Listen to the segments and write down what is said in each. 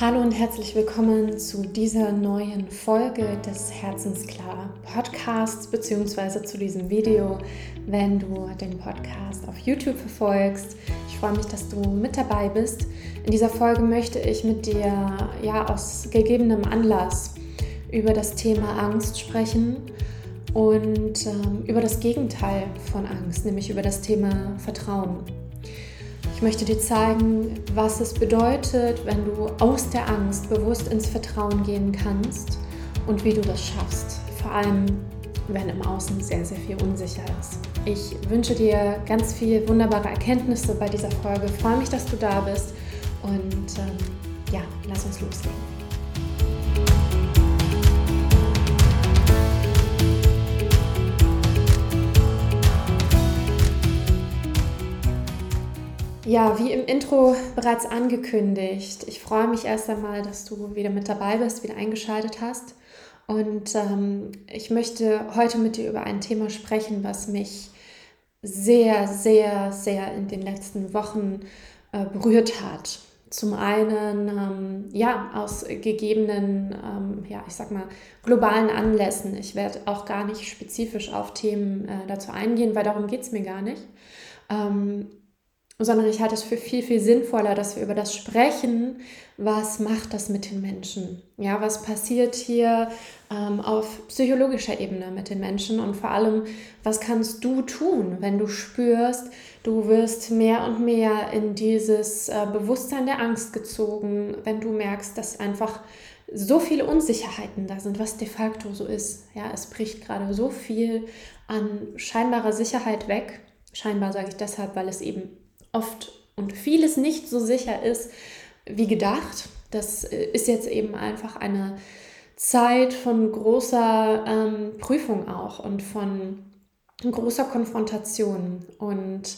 Hallo und herzlich willkommen zu dieser neuen Folge des Herzensklar Podcasts beziehungsweise zu diesem Video, wenn du den Podcast auf YouTube verfolgst. Ich freue mich, dass du mit dabei bist. In dieser Folge möchte ich mit dir ja aus gegebenem Anlass über das Thema Angst sprechen und ähm, über das Gegenteil von Angst, nämlich über das Thema Vertrauen. Ich möchte dir zeigen, was es bedeutet, wenn du aus der Angst bewusst ins Vertrauen gehen kannst und wie du das schaffst. Vor allem, wenn im Außen sehr, sehr viel unsicher ist. Ich wünsche dir ganz viel wunderbare Erkenntnisse bei dieser Folge. Ich freue mich, dass du da bist und ähm, ja, lass uns loslegen. Ja, wie im Intro bereits angekündigt, ich freue mich erst einmal, dass du wieder mit dabei bist, wieder eingeschaltet hast. Und ähm, ich möchte heute mit dir über ein Thema sprechen, was mich sehr, sehr, sehr in den letzten Wochen äh, berührt hat. Zum einen, ähm, ja, aus gegebenen, ähm, ja, ich sag mal, globalen Anlässen. Ich werde auch gar nicht spezifisch auf Themen äh, dazu eingehen, weil darum geht es mir gar nicht. Ähm, sondern ich halte es für viel, viel sinnvoller, dass wir über das sprechen, was macht das mit den Menschen? Ja, was passiert hier ähm, auf psychologischer Ebene mit den Menschen und vor allem, was kannst du tun, wenn du spürst, du wirst mehr und mehr in dieses äh, Bewusstsein der Angst gezogen, wenn du merkst, dass einfach so viele Unsicherheiten da sind, was de facto so ist. Ja, es bricht gerade so viel an scheinbarer Sicherheit weg. Scheinbar sage ich deshalb, weil es eben oft und vieles nicht so sicher ist wie gedacht. Das äh, ist jetzt eben einfach eine Zeit von großer ähm, Prüfung auch und von großer Konfrontation. Und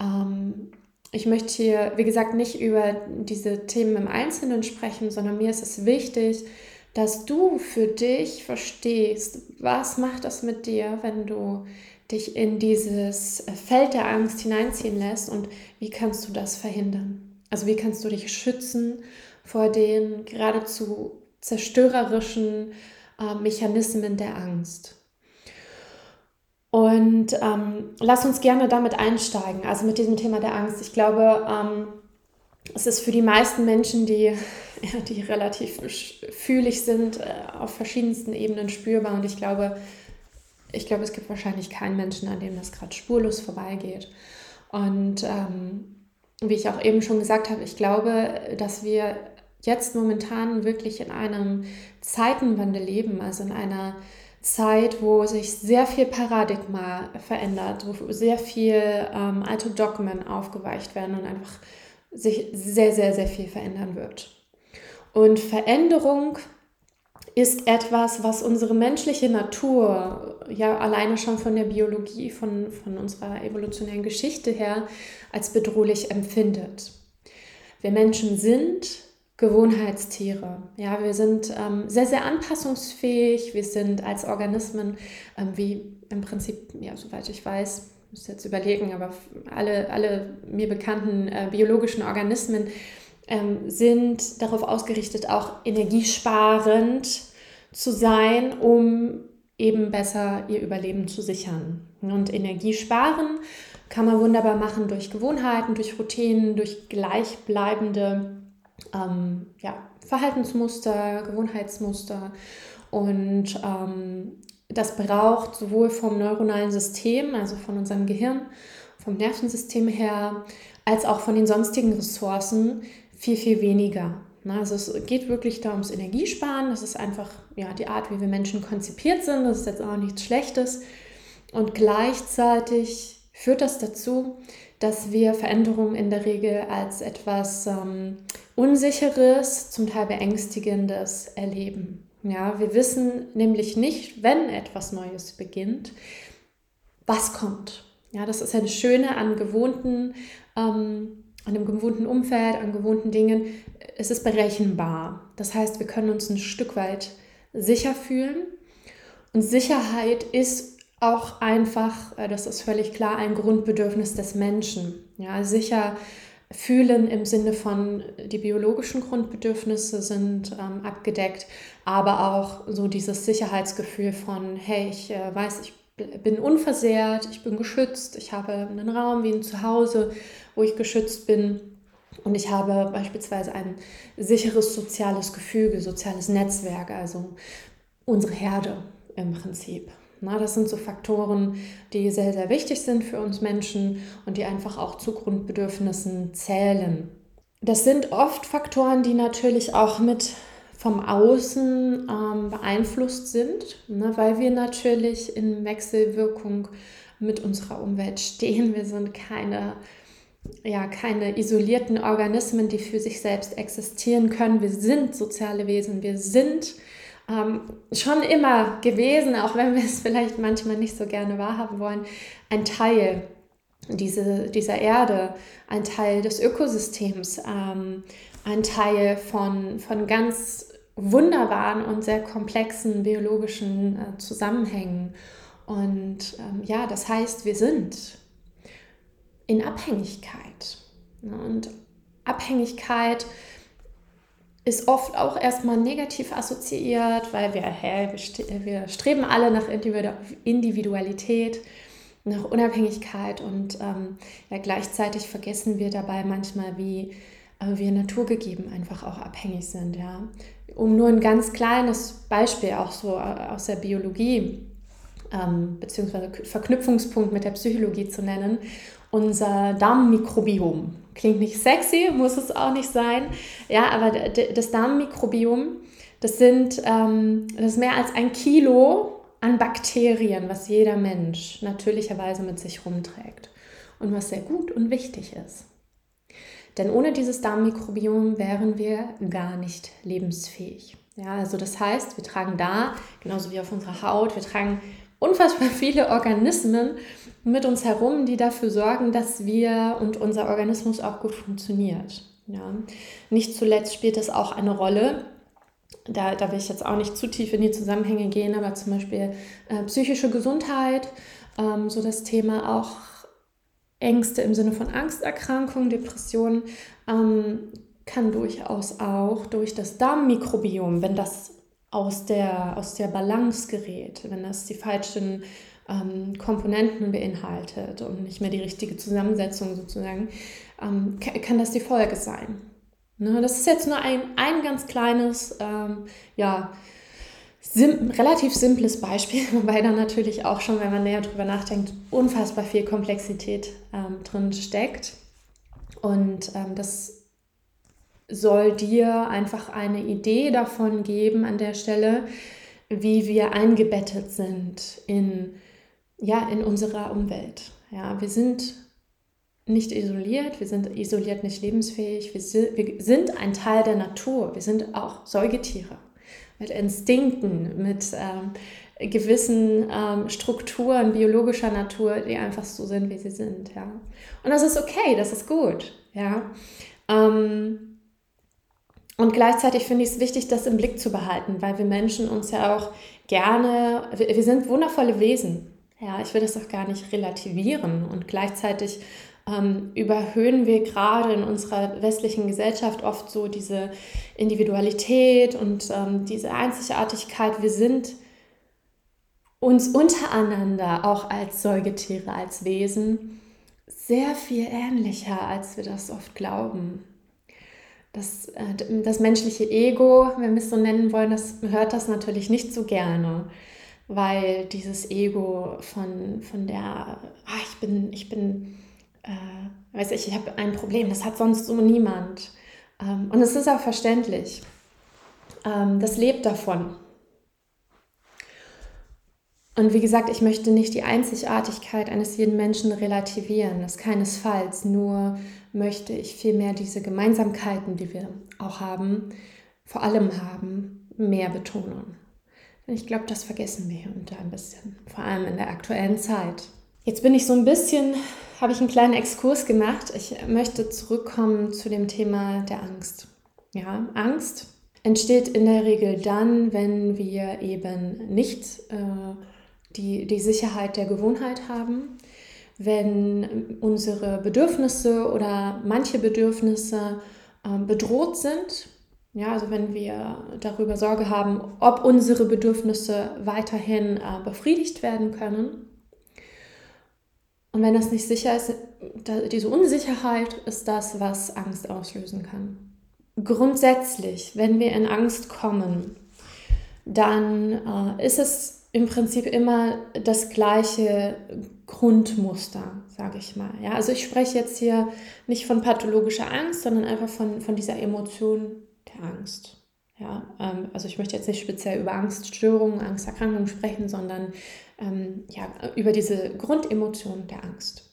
ähm, ich möchte hier, wie gesagt, nicht über diese Themen im Einzelnen sprechen, sondern mir ist es wichtig, dass du für dich verstehst, was macht das mit dir, wenn du dich in dieses Feld der Angst hineinziehen lässt und wie kannst du das verhindern? Also wie kannst du dich schützen vor den geradezu zerstörerischen äh, Mechanismen der Angst? Und ähm, lass uns gerne damit einsteigen, also mit diesem Thema der Angst. Ich glaube, ähm, es ist für die meisten Menschen, die, die relativ fühlig sind, äh, auf verschiedensten Ebenen spürbar. Und ich glaube, ich glaube, es gibt wahrscheinlich keinen Menschen, an dem das gerade spurlos vorbeigeht. Und ähm, wie ich auch eben schon gesagt habe, ich glaube, dass wir jetzt momentan wirklich in einem Zeitenwandel leben, also in einer Zeit, wo sich sehr viel Paradigma verändert, wo sehr viel ähm, alte Dogmen aufgeweicht werden und einfach sich sehr, sehr, sehr viel verändern wird. Und Veränderung ist etwas, was unsere menschliche Natur ja alleine schon von der Biologie, von, von unserer evolutionären Geschichte her als bedrohlich empfindet. Wir Menschen sind Gewohnheitstiere. Ja, wir sind ähm, sehr, sehr anpassungsfähig. Wir sind als Organismen, ähm, wie im Prinzip, ja, soweit ich weiß, muss jetzt überlegen, aber alle, alle mir bekannten äh, biologischen Organismen ähm, sind darauf ausgerichtet, auch energiesparend zu sein, um eben besser ihr Überleben zu sichern. Und Energie sparen kann man wunderbar machen durch Gewohnheiten, durch Routinen, durch gleichbleibende ähm, ja, Verhaltensmuster, Gewohnheitsmuster. Und ähm, das braucht sowohl vom neuronalen System, also von unserem Gehirn, vom Nervensystem her, als auch von den sonstigen Ressourcen viel, viel weniger. Also es geht wirklich da ums Energiesparen. Das ist einfach ja, die Art, wie wir Menschen konzipiert sind. Das ist jetzt auch nichts Schlechtes. Und gleichzeitig führt das dazu, dass wir Veränderungen in der Regel als etwas ähm, Unsicheres, zum Teil Beängstigendes erleben. Ja, wir wissen nämlich nicht, wenn etwas Neues beginnt, was kommt. Ja, das ist das Schöne an gewohnten ähm, an einem gewohnten Umfeld, an gewohnten Dingen, es ist berechenbar. Das heißt, wir können uns ein Stück weit sicher fühlen. Und Sicherheit ist auch einfach, äh, das ist völlig klar, ein Grundbedürfnis des Menschen. Ja, sicher Fühlen im Sinne von die biologischen Grundbedürfnisse sind ähm, abgedeckt, aber auch so dieses Sicherheitsgefühl von, hey, ich äh, weiß, ich bin unversehrt, ich bin geschützt, ich habe einen Raum wie ein Zuhause, wo ich geschützt bin und ich habe beispielsweise ein sicheres soziales Gefüge, soziales Netzwerk, also unsere Herde im Prinzip. Na, das sind so Faktoren, die sehr, sehr wichtig sind für uns Menschen und die einfach auch zu Grundbedürfnissen zählen. Das sind oft Faktoren, die natürlich auch mit vom Außen ähm, beeinflusst sind, ne, weil wir natürlich in Wechselwirkung mit unserer Umwelt stehen. Wir sind keine, ja, keine isolierten Organismen, die für sich selbst existieren können. Wir sind soziale Wesen. Wir sind ähm, schon immer gewesen, auch wenn wir es vielleicht manchmal nicht so gerne wahrhaben wollen, ein Teil diese, dieser Erde, ein Teil des Ökosystems, ähm, ein Teil von, von ganz wunderbaren und sehr komplexen biologischen äh, Zusammenhängen. Und ähm, ja, das heißt, wir sind in Abhängigkeit. Und Abhängigkeit ist oft auch erstmal negativ assoziiert, weil wir, hä, wir streben alle nach Individualität, nach Unabhängigkeit und ähm, ja, gleichzeitig vergessen wir dabei manchmal, wie äh, wir naturgegeben einfach auch abhängig sind. Ja. Um nur ein ganz kleines Beispiel auch so äh, aus der Biologie ähm, beziehungsweise Verknüpfungspunkt mit der Psychologie zu nennen, unser Darmmikrobiom. Klingt nicht sexy, muss es auch nicht sein. Ja, aber das Darmmikrobiom, das sind ähm, das ist mehr als ein Kilo an Bakterien, was jeder Mensch natürlicherweise mit sich rumträgt und was sehr gut und wichtig ist. Denn ohne dieses Darmmikrobiom wären wir gar nicht lebensfähig. Ja, also das heißt, wir tragen da, genauso wie auf unserer Haut, wir tragen unfassbar viele Organismen mit uns herum, die dafür sorgen, dass wir und unser Organismus auch gut funktioniert. Ja. Nicht zuletzt spielt es auch eine Rolle, da, da will ich jetzt auch nicht zu tief in die Zusammenhänge gehen, aber zum Beispiel äh, psychische Gesundheit, ähm, so das Thema auch Ängste im Sinne von Angsterkrankungen, Depressionen, ähm, kann durchaus auch durch das Darmmikrobiom, wenn das aus der, aus der Balance gerät, wenn das die falschen ähm, Komponenten beinhaltet und nicht mehr die richtige Zusammensetzung sozusagen, ähm, kann das die Folge sein. Ne, das ist jetzt nur ein, ein ganz kleines, ähm, ja, sim relativ simples Beispiel, wobei da natürlich auch schon, wenn man näher drüber nachdenkt, unfassbar viel Komplexität ähm, drin steckt. Und ähm, das soll dir einfach eine Idee davon geben an der Stelle, wie wir eingebettet sind in, ja, in unserer Umwelt. Ja, wir sind nicht isoliert, wir sind isoliert nicht lebensfähig, wir sind, wir sind ein Teil der Natur, wir sind auch Säugetiere mit Instinkten, mit ähm, gewissen ähm, Strukturen biologischer Natur, die einfach so sind, wie sie sind. Ja. Und das ist okay, das ist gut. Ja. Ähm, und gleichzeitig finde ich es wichtig, das im Blick zu behalten, weil wir Menschen uns ja auch gerne, wir, wir sind wundervolle Wesen. Ja, ich will das auch gar nicht relativieren. Und gleichzeitig ähm, überhöhen wir gerade in unserer westlichen Gesellschaft oft so diese Individualität und ähm, diese Einzigartigkeit. Wir sind uns untereinander auch als Säugetiere, als Wesen sehr viel ähnlicher, als wir das oft glauben. Das, äh, das menschliche Ego, wenn wir es so nennen wollen, das hört das natürlich nicht so gerne, weil dieses Ego von, von der, ah, ich bin, ich bin, äh, weiß ich, ich habe ein Problem, das hat sonst so niemand. Ähm, und es ist auch verständlich. Ähm, das lebt davon. Und wie gesagt, ich möchte nicht die Einzigartigkeit eines jeden Menschen relativieren, das keinesfalls. Nur möchte ich vielmehr diese Gemeinsamkeiten, die wir auch haben, vor allem haben, mehr betonen. Ich glaube, das vergessen wir hier und da ein bisschen, vor allem in der aktuellen Zeit. Jetzt bin ich so ein bisschen, habe ich einen kleinen Exkurs gemacht. Ich möchte zurückkommen zu dem Thema der Angst. Ja, Angst entsteht in der Regel dann, wenn wir eben nicht äh, die, die Sicherheit der Gewohnheit haben, wenn unsere Bedürfnisse oder manche Bedürfnisse äh, bedroht sind. Ja, also wenn wir darüber Sorge haben, ob unsere Bedürfnisse weiterhin äh, befriedigt werden können. Und wenn das nicht sicher ist, diese Unsicherheit ist das, was Angst auslösen kann. Grundsätzlich, wenn wir in Angst kommen, dann äh, ist es im Prinzip immer das gleiche Grundmuster, sage ich mal. Ja, also ich spreche jetzt hier nicht von pathologischer Angst, sondern einfach von, von dieser Emotion Angst. Ja, ähm, also ich möchte jetzt nicht speziell über Angststörungen, Angsterkrankungen sprechen, sondern ähm, ja, über diese Grundemotion der Angst.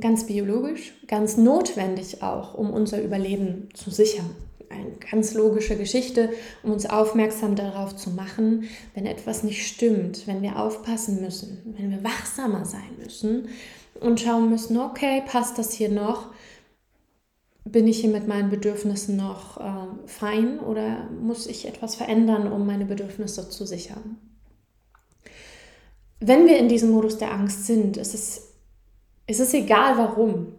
Ganz biologisch, ganz notwendig auch, um unser Überleben zu sichern. Eine ganz logische Geschichte, um uns aufmerksam darauf zu machen, wenn etwas nicht stimmt, wenn wir aufpassen müssen, wenn wir wachsamer sein müssen und schauen müssen, okay, passt das hier noch? Bin ich hier mit meinen Bedürfnissen noch äh, fein oder muss ich etwas verändern, um meine Bedürfnisse zu sichern? Wenn wir in diesem Modus der Angst sind, ist es, ist es egal warum.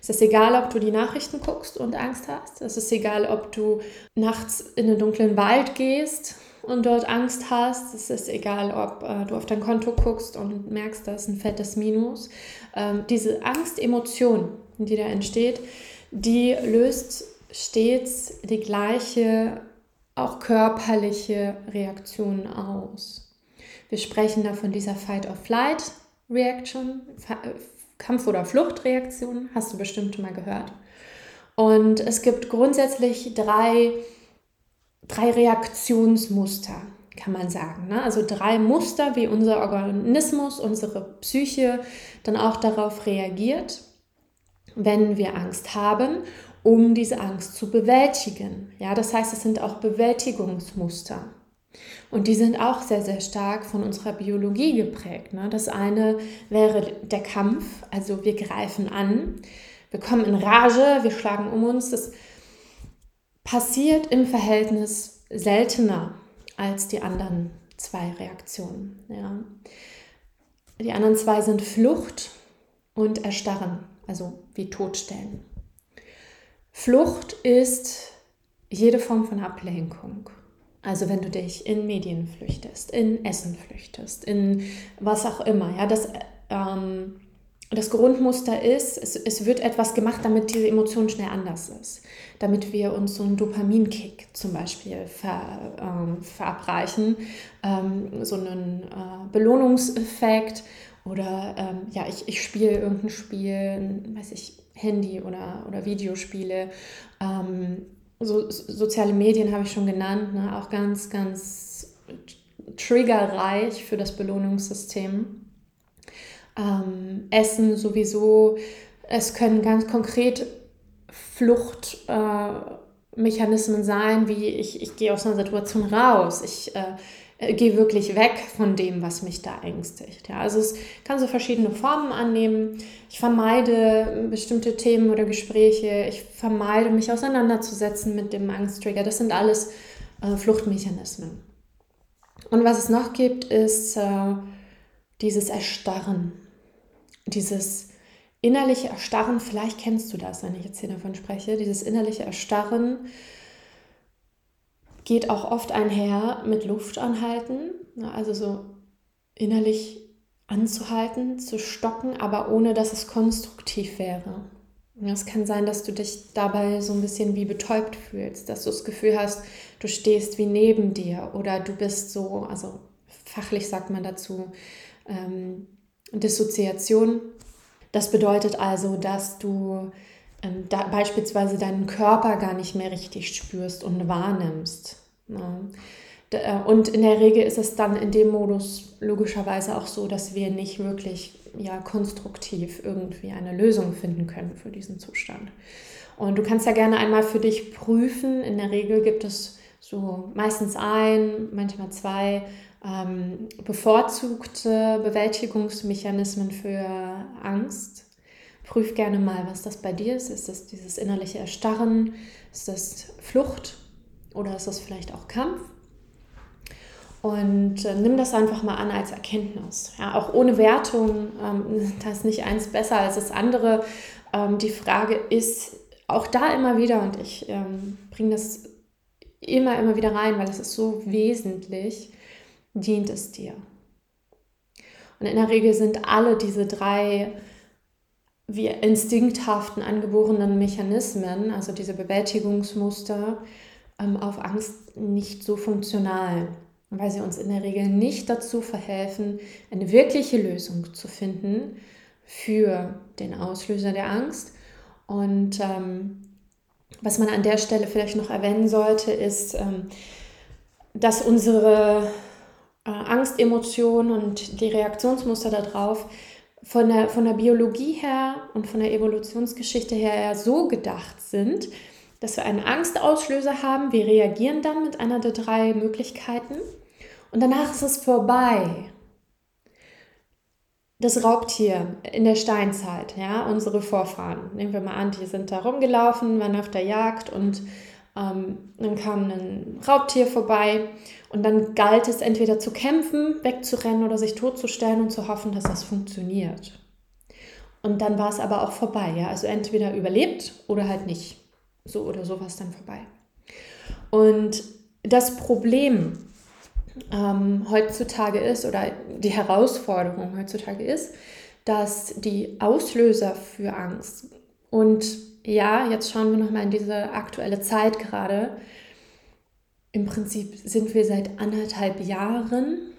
Es ist egal, ob du die Nachrichten guckst und Angst hast. Es ist egal, ob du nachts in den dunklen Wald gehst und dort Angst hast. Es ist egal, ob äh, du auf dein Konto guckst und merkst, da ist ein fettes Minus. Ähm, diese Angstemotion, die da entsteht, die löst stets die gleiche, auch körperliche Reaktion aus. Wir sprechen da von dieser Fight-or-Flight-Reaction, Kampf- oder Fluchtreaktion, hast du bestimmt schon mal gehört. Und es gibt grundsätzlich drei, drei Reaktionsmuster, kann man sagen. Ne? Also drei Muster, wie unser Organismus, unsere Psyche dann auch darauf reagiert, wenn wir Angst haben, um diese Angst zu bewältigen. Ja, das heißt, es sind auch Bewältigungsmuster. Und die sind auch sehr, sehr stark von unserer Biologie geprägt. Ne? Das eine wäre der Kampf, also wir greifen an, wir kommen in Rage, wir schlagen um uns. Das passiert im Verhältnis seltener als die anderen zwei Reaktionen. Ja? Die anderen zwei sind Flucht und Erstarren, also wie Todstellen. Flucht ist jede Form von Ablenkung. Also wenn du dich in Medien flüchtest, in Essen flüchtest, in was auch immer. Ja, das, ähm, das Grundmuster ist, es, es wird etwas gemacht, damit diese Emotion schnell anders ist. Damit wir uns so einen Dopaminkick zum Beispiel ver, ähm, verabreichen, ähm, so einen äh, Belohnungseffekt oder ähm, ja, ich, ich spiele irgendein Spiel, weiß ich, Handy oder, oder Videospiele ähm, so, soziale Medien habe ich schon genannt, ne? auch ganz, ganz triggerreich für das Belohnungssystem. Ähm, Essen sowieso, es können ganz konkret Fluchtmechanismen äh, sein, wie ich, ich gehe aus einer Situation raus, ich äh, äh, gehe wirklich weg von dem, was mich da ängstigt. Ja, also es kann so verschiedene Formen annehmen. Ich vermeide bestimmte Themen oder Gespräche. Ich vermeide mich auseinanderzusetzen mit dem Angsttrigger. Das sind alles äh, Fluchtmechanismen. Und was es noch gibt, ist äh, dieses Erstarren, dieses innerliche Erstarren. Vielleicht kennst du das, wenn ich jetzt hier davon spreche. Dieses innerliche Erstarren geht auch oft einher mit Luft anhalten, also so innerlich anzuhalten, zu stocken, aber ohne dass es konstruktiv wäre. Es kann sein, dass du dich dabei so ein bisschen wie betäubt fühlst, dass du das Gefühl hast, du stehst wie neben dir oder du bist so, also fachlich sagt man dazu, ähm, Dissoziation. Das bedeutet also, dass du da beispielsweise deinen Körper gar nicht mehr richtig spürst und wahrnimmst. Ja. Äh, und in der Regel ist es dann in dem Modus logischerweise auch so, dass wir nicht wirklich ja, konstruktiv irgendwie eine Lösung finden können für diesen Zustand. Und du kannst ja gerne einmal für dich prüfen. In der Regel gibt es so meistens ein, manchmal zwei ähm, bevorzugte Bewältigungsmechanismen für Angst. Prüf gerne mal, was das bei dir ist. Ist das dieses innerliche Erstarren? Ist das Flucht? Oder ist das vielleicht auch Kampf? Und äh, nimm das einfach mal an als Erkenntnis. Ja, auch ohne Wertung, ähm, da ist nicht eins besser als das andere. Ähm, die Frage ist auch da immer wieder, und ich ähm, bringe das immer, immer wieder rein, weil es ist so wesentlich, dient es dir? Und in der Regel sind alle diese drei wie instinkthaften angeborenen Mechanismen, also diese Bewältigungsmuster, ähm, auf Angst nicht so funktional weil sie uns in der Regel nicht dazu verhelfen, eine wirkliche Lösung zu finden für den Auslöser der Angst. Und ähm, was man an der Stelle vielleicht noch erwähnen sollte, ist, ähm, dass unsere äh, Angstemotionen und die Reaktionsmuster darauf von der, von der Biologie her und von der Evolutionsgeschichte her ja so gedacht sind, dass wir einen Angstauslöser haben. Wir reagieren dann mit einer der drei Möglichkeiten und danach ist es vorbei. Das Raubtier in der Steinzeit, ja, unsere Vorfahren, nehmen wir mal an, die sind da rumgelaufen, waren auf der Jagd und ähm, dann kam ein Raubtier vorbei und dann galt es entweder zu kämpfen, wegzurennen oder sich totzustellen und zu hoffen, dass das funktioniert. Und dann war es aber auch vorbei, ja, also entweder überlebt oder halt nicht. So oder so war es dann vorbei. Und das Problem ähm, heutzutage ist oder die Herausforderung heutzutage ist, dass die Auslöser für Angst und ja, jetzt schauen wir nochmal in diese aktuelle Zeit gerade. Im Prinzip sind wir seit anderthalb Jahren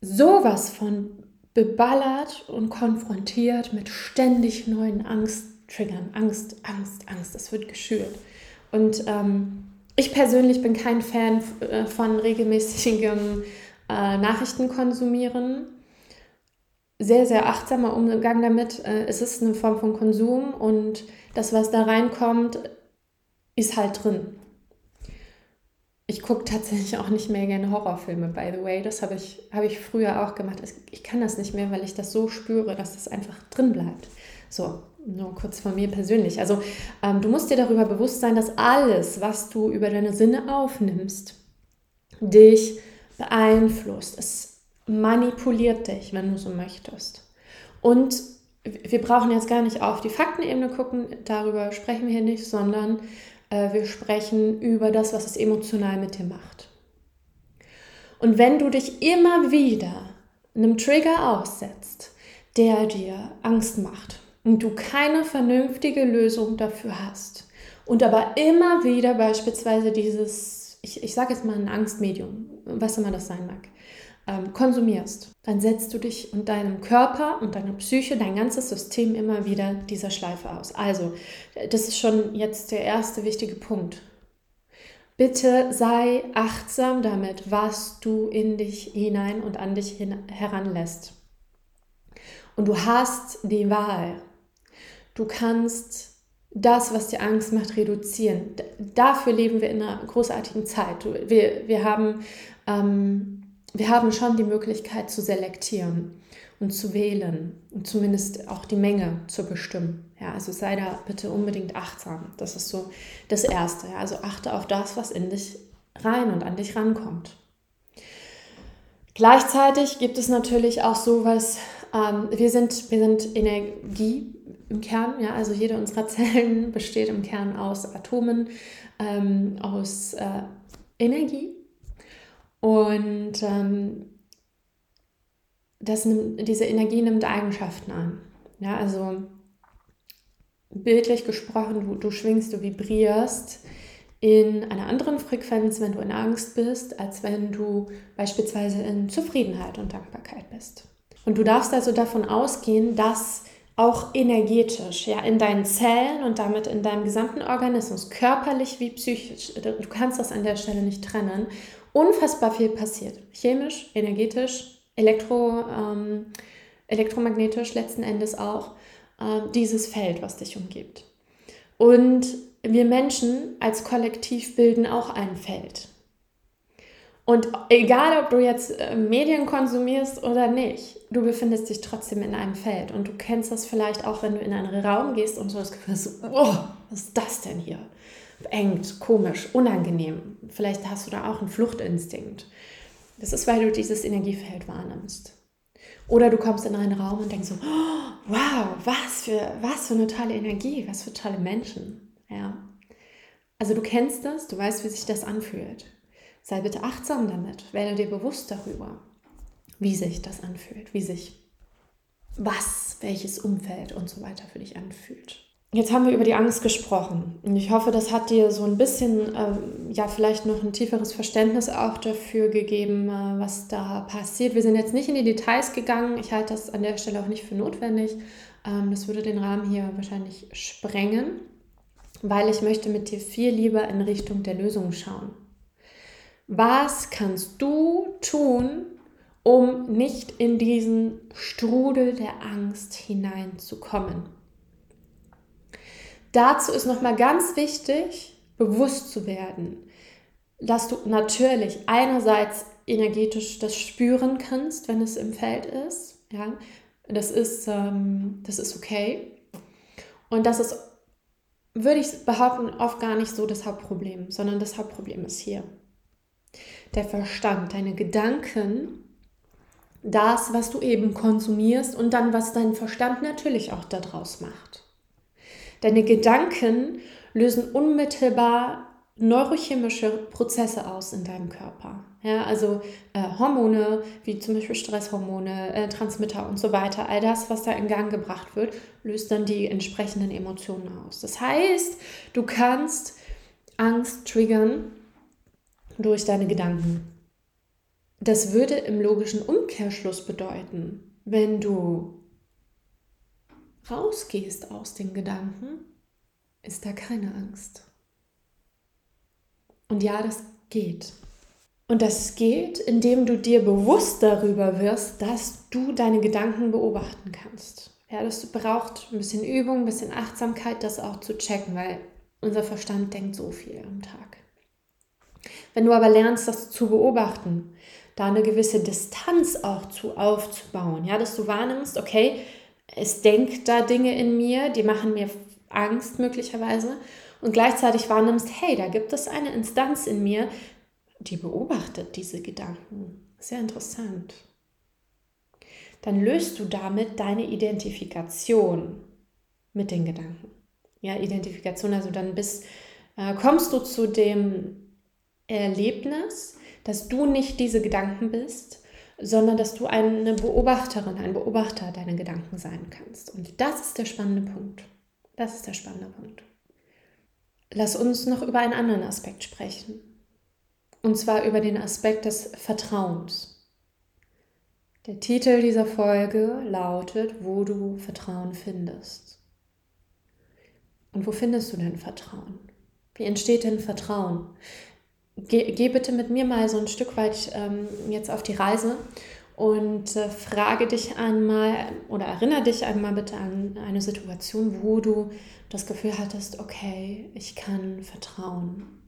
sowas von beballert und konfrontiert mit ständig neuen Angsttriggern. Angst, Angst, Angst, das wird geschürt. Und ähm, ich persönlich bin kein Fan äh, von regelmäßigem äh, Nachrichten konsumieren. Sehr, sehr achtsamer Umgang damit. Äh, es ist eine Form von Konsum und das, was da reinkommt, ist halt drin. Ich gucke tatsächlich auch nicht mehr gerne Horrorfilme, by the way. Das habe ich, hab ich früher auch gemacht. Ich kann das nicht mehr, weil ich das so spüre, dass das einfach drin bleibt. So, nur kurz von mir persönlich. Also ähm, du musst dir darüber bewusst sein, dass alles, was du über deine Sinne aufnimmst, dich beeinflusst. Es manipuliert dich, wenn du so möchtest. Und wir brauchen jetzt gar nicht auf die Faktenebene gucken, darüber sprechen wir hier nicht, sondern äh, wir sprechen über das, was es emotional mit dir macht. Und wenn du dich immer wieder einem Trigger aussetzt, der dir Angst macht, und du keine vernünftige Lösung dafür hast und aber immer wieder beispielsweise dieses, ich, ich sage jetzt mal ein Angstmedium, was immer das sein mag, ähm, konsumierst, dann setzt du dich und deinem Körper und deiner Psyche, dein ganzes System immer wieder dieser Schleife aus. Also, das ist schon jetzt der erste wichtige Punkt. Bitte sei achtsam damit, was du in dich hinein und an dich hin, heranlässt. Und du hast die Wahl. Du kannst das, was dir Angst macht, reduzieren. Dafür leben wir in einer großartigen Zeit. Wir, wir, haben, ähm, wir haben schon die Möglichkeit zu selektieren und zu wählen und zumindest auch die Menge zu bestimmen. Ja, also sei da bitte unbedingt achtsam. Das ist so das Erste. Ja. Also achte auf das, was in dich rein und an dich rankommt. Gleichzeitig gibt es natürlich auch sowas, ähm, wir, sind, wir sind Energie, im Kern, ja, also jede unserer Zellen besteht im Kern aus Atomen, ähm, aus äh, Energie. Und ähm, das nimmt, diese Energie nimmt Eigenschaften an. Ja, also bildlich gesprochen, du, du schwingst, du vibrierst in einer anderen Frequenz, wenn du in Angst bist, als wenn du beispielsweise in Zufriedenheit und Dankbarkeit bist. Und du darfst also davon ausgehen, dass auch energetisch, ja, in deinen Zellen und damit in deinem gesamten Organismus, körperlich wie psychisch, du kannst das an der Stelle nicht trennen, unfassbar viel passiert. Chemisch, energetisch, elektro, ähm, elektromagnetisch letzten Endes auch, äh, dieses Feld, was dich umgibt. Und wir Menschen als Kollektiv bilden auch ein Feld. Und egal, ob du jetzt äh, Medien konsumierst oder nicht, du befindest dich trotzdem in einem Feld. Und du kennst das vielleicht auch, wenn du in einen Raum gehst und so das Gefühl hast, oh, was ist das denn hier? Beengt, komisch, unangenehm. Vielleicht hast du da auch einen Fluchtinstinkt. Das ist, weil du dieses Energiefeld wahrnimmst. Oder du kommst in einen Raum und denkst so, oh, wow, was für, was für eine tolle Energie, was für tolle Menschen. Ja. Also du kennst das, du weißt, wie sich das anfühlt. Sei bitte achtsam damit, werde dir bewusst darüber, wie sich das anfühlt, wie sich was, welches Umfeld und so weiter für dich anfühlt. Jetzt haben wir über die Angst gesprochen und ich hoffe, das hat dir so ein bisschen, ähm, ja, vielleicht noch ein tieferes Verständnis auch dafür gegeben, äh, was da passiert. Wir sind jetzt nicht in die Details gegangen. Ich halte das an der Stelle auch nicht für notwendig. Ähm, das würde den Rahmen hier wahrscheinlich sprengen, weil ich möchte mit dir viel lieber in Richtung der Lösung schauen. Was kannst du tun, um nicht in diesen Strudel der Angst hineinzukommen? Dazu ist nochmal ganz wichtig, bewusst zu werden, dass du natürlich einerseits energetisch das spüren kannst, wenn es im Feld ist. Ja, das ist, ähm, das ist okay. Und das ist, würde ich behaupten, oft gar nicht so das Hauptproblem, sondern das Hauptproblem ist hier. Der Verstand, deine Gedanken, das, was du eben konsumierst und dann, was dein Verstand natürlich auch daraus macht. Deine Gedanken lösen unmittelbar neurochemische Prozesse aus in deinem Körper. Ja, also äh, Hormone wie zum Beispiel Stresshormone, äh, Transmitter und so weiter, all das, was da in Gang gebracht wird, löst dann die entsprechenden Emotionen aus. Das heißt, du kannst Angst triggern durch deine Gedanken. Das würde im logischen Umkehrschluss bedeuten, wenn du rausgehst aus den Gedanken, ist da keine Angst. Und ja, das geht. Und das geht, indem du dir bewusst darüber wirst, dass du deine Gedanken beobachten kannst. Ja, das braucht ein bisschen Übung, ein bisschen Achtsamkeit, das auch zu checken, weil unser Verstand denkt so viel am Tag. Wenn du aber lernst, das zu beobachten, da eine gewisse Distanz auch zu aufzubauen, ja, dass du wahrnimmst, okay, es denkt da Dinge in mir, die machen mir Angst möglicherweise und gleichzeitig wahrnimmst, hey, da gibt es eine Instanz in mir, die beobachtet diese Gedanken. Sehr interessant. Dann löst du damit deine Identifikation mit den Gedanken. Ja, Identifikation, also dann bist, äh, kommst du zu dem Erlebnis, dass du nicht diese Gedanken bist, sondern dass du eine Beobachterin, ein Beobachter deiner Gedanken sein kannst. Und das ist der spannende Punkt. Das ist der spannende Punkt. Lass uns noch über einen anderen Aspekt sprechen. Und zwar über den Aspekt des Vertrauens. Der Titel dieser Folge lautet, wo du Vertrauen findest. Und wo findest du denn Vertrauen? Wie entsteht denn Vertrauen? Geh, geh bitte mit mir mal so ein Stück weit ähm, jetzt auf die Reise und äh, frage dich einmal oder erinnere dich einmal bitte an eine Situation, wo du das Gefühl hattest, okay, ich kann vertrauen.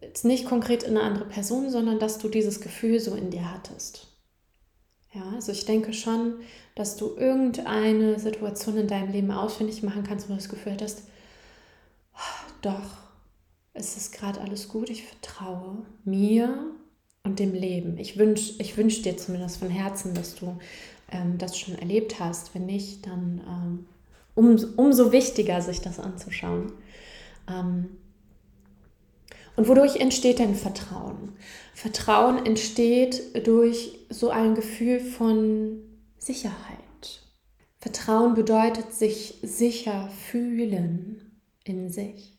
Jetzt nicht konkret in eine andere Person, sondern dass du dieses Gefühl so in dir hattest. Ja, also ich denke schon, dass du irgendeine Situation in deinem Leben ausfindig machen kannst, wo du das Gefühl hattest, doch, es ist gerade alles gut, ich vertraue mir und dem Leben. Ich wünsche ich wünsch dir zumindest von Herzen, dass du ähm, das schon erlebt hast. Wenn nicht, dann ähm, um, umso wichtiger, sich das anzuschauen. Ähm, und wodurch entsteht denn Vertrauen? Vertrauen entsteht durch so ein Gefühl von Sicherheit. Vertrauen bedeutet sich sicher fühlen in sich.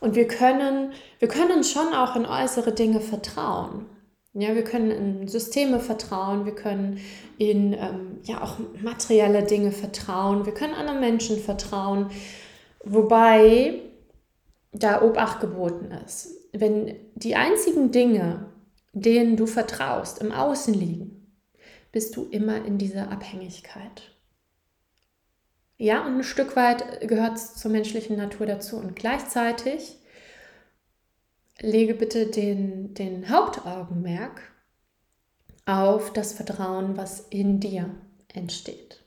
Und wir können, wir können schon auch in äußere Dinge vertrauen. Ja, wir können in Systeme vertrauen, wir können in ähm, ja auch materielle Dinge vertrauen, wir können anderen Menschen vertrauen, wobei da Obacht geboten ist. Wenn die einzigen Dinge, denen du vertraust, im Außen liegen, bist du immer in dieser Abhängigkeit. Ja, und ein Stück weit gehört es zur menschlichen Natur dazu. Und gleichzeitig lege bitte den, den Hauptaugenmerk auf das Vertrauen, was in dir entsteht.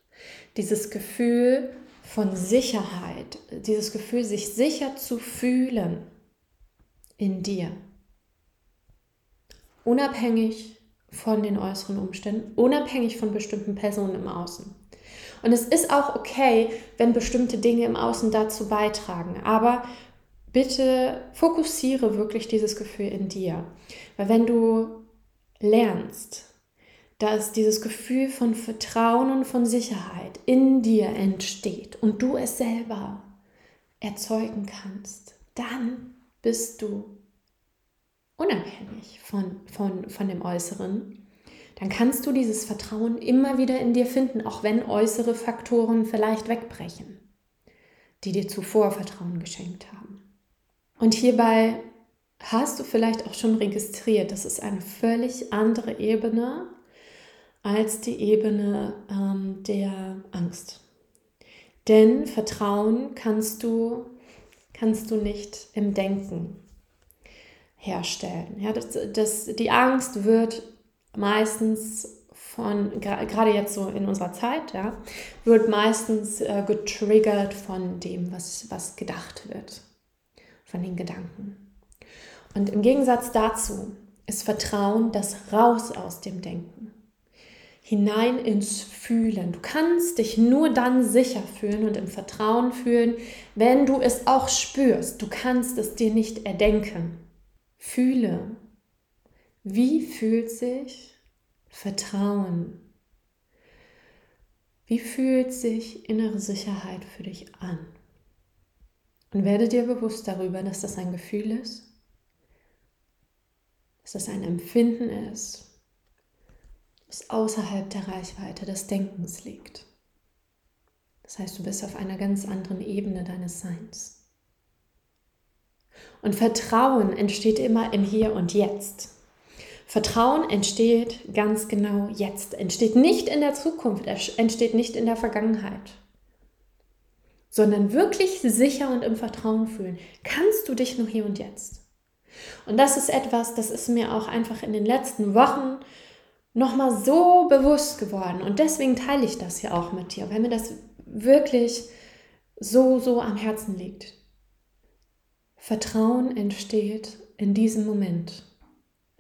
Dieses Gefühl von Sicherheit, dieses Gefühl, sich sicher zu fühlen in dir. Unabhängig von den äußeren Umständen, unabhängig von bestimmten Personen im Außen. Und es ist auch okay, wenn bestimmte Dinge im Außen dazu beitragen. Aber bitte fokussiere wirklich dieses Gefühl in dir. Weil wenn du lernst, dass dieses Gefühl von Vertrauen und von Sicherheit in dir entsteht und du es selber erzeugen kannst, dann bist du unabhängig von, von, von dem Äußeren dann kannst du dieses Vertrauen immer wieder in dir finden, auch wenn äußere Faktoren vielleicht wegbrechen, die dir zuvor Vertrauen geschenkt haben. Und hierbei hast du vielleicht auch schon registriert, das ist eine völlig andere Ebene als die Ebene ähm, der Angst. Denn Vertrauen kannst du, kannst du nicht im Denken herstellen. Ja, das, das, die Angst wird meistens von, gerade jetzt so in unserer Zeit, ja, wird meistens äh, getriggert von dem, was, was gedacht wird, von den Gedanken. Und im Gegensatz dazu ist Vertrauen das Raus aus dem Denken, hinein ins Fühlen. Du kannst dich nur dann sicher fühlen und im Vertrauen fühlen, wenn du es auch spürst. Du kannst es dir nicht erdenken. Fühle, wie fühlt sich Vertrauen? Wie fühlt sich innere Sicherheit für dich an? Und werde dir bewusst darüber, dass das ein Gefühl ist, dass das ein Empfinden ist, das außerhalb der Reichweite des Denkens liegt. Das heißt, du bist auf einer ganz anderen Ebene deines Seins. Und Vertrauen entsteht immer im Hier und Jetzt. Vertrauen entsteht ganz genau jetzt, entsteht nicht in der Zukunft, entsteht nicht in der Vergangenheit, sondern wirklich sicher und im Vertrauen fühlen. Kannst du dich nur hier und jetzt? Und das ist etwas, das ist mir auch einfach in den letzten Wochen nochmal so bewusst geworden. Und deswegen teile ich das hier auch mit dir, weil mir das wirklich so, so am Herzen liegt. Vertrauen entsteht in diesem Moment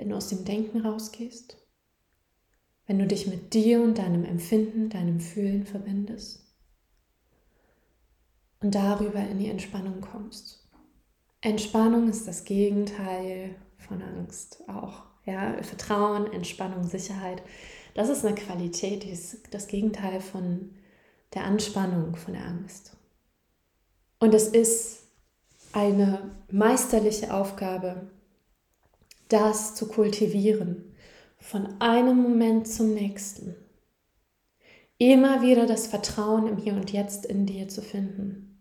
wenn du aus dem Denken rausgehst, wenn du dich mit dir und deinem Empfinden, deinem Fühlen verbindest und darüber in die Entspannung kommst. Entspannung ist das Gegenteil von Angst auch. Ja, Vertrauen, Entspannung, Sicherheit. Das ist eine Qualität, die ist das Gegenteil von der Anspannung, von der Angst. Und es ist eine meisterliche Aufgabe, das zu kultivieren, von einem Moment zum nächsten. Immer wieder das Vertrauen im Hier und Jetzt in dir zu finden.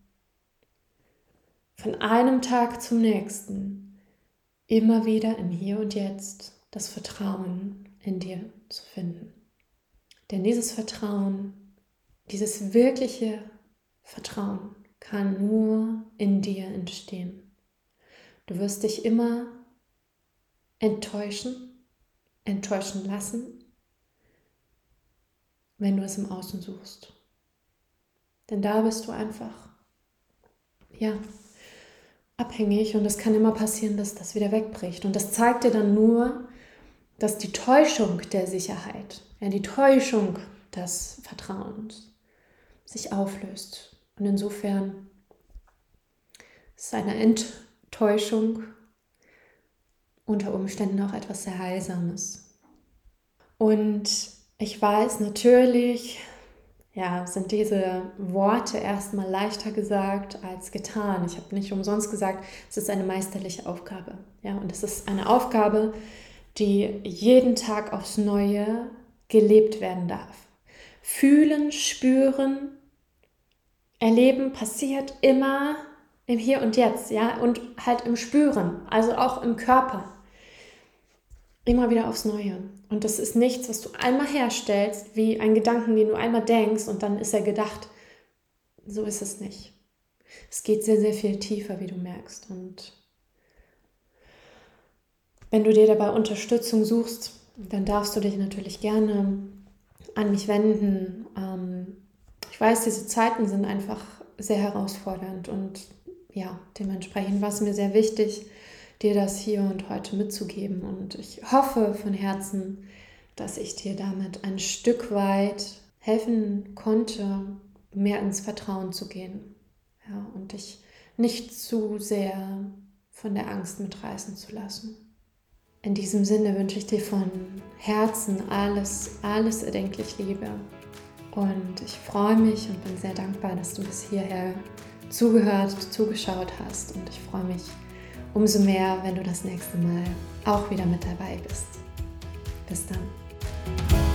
Von einem Tag zum nächsten. Immer wieder im Hier und Jetzt das Vertrauen in dir zu finden. Denn dieses Vertrauen, dieses wirkliche Vertrauen kann nur in dir entstehen. Du wirst dich immer enttäuschen, enttäuschen lassen, wenn du es im Außen suchst. Denn da bist du einfach, ja, abhängig und es kann immer passieren, dass das wieder wegbricht. Und das zeigt dir dann nur, dass die Täuschung der Sicherheit, ja, die Täuschung des Vertrauens sich auflöst. Und insofern ist es eine Enttäuschung unter Umständen auch etwas sehr Heilsames. Und ich weiß natürlich, ja, sind diese Worte erstmal leichter gesagt als getan. Ich habe nicht umsonst gesagt, es ist eine meisterliche Aufgabe. Ja, und es ist eine Aufgabe, die jeden Tag aufs Neue gelebt werden darf. Fühlen, spüren, erleben passiert immer im Hier und Jetzt, ja, und halt im Spüren, also auch im Körper. Immer wieder aufs Neue. Und das ist nichts, was du einmal herstellst, wie ein Gedanken, den du einmal denkst und dann ist er gedacht. So ist es nicht. Es geht sehr, sehr viel tiefer, wie du merkst. Und wenn du dir dabei Unterstützung suchst, dann darfst du dich natürlich gerne an mich wenden. Ähm, weiß, diese Zeiten sind einfach sehr herausfordernd und ja, dementsprechend war es mir sehr wichtig, dir das hier und heute mitzugeben. Und ich hoffe von Herzen, dass ich dir damit ein Stück weit helfen konnte, mehr ins Vertrauen zu gehen. Ja, und dich nicht zu sehr von der Angst mitreißen zu lassen. In diesem Sinne wünsche ich dir von Herzen alles, alles erdenklich Liebe. Und ich freue mich und bin sehr dankbar, dass du bis hierher zugehört, zugeschaut hast. Und ich freue mich umso mehr, wenn du das nächste Mal auch wieder mit dabei bist. Bis dann.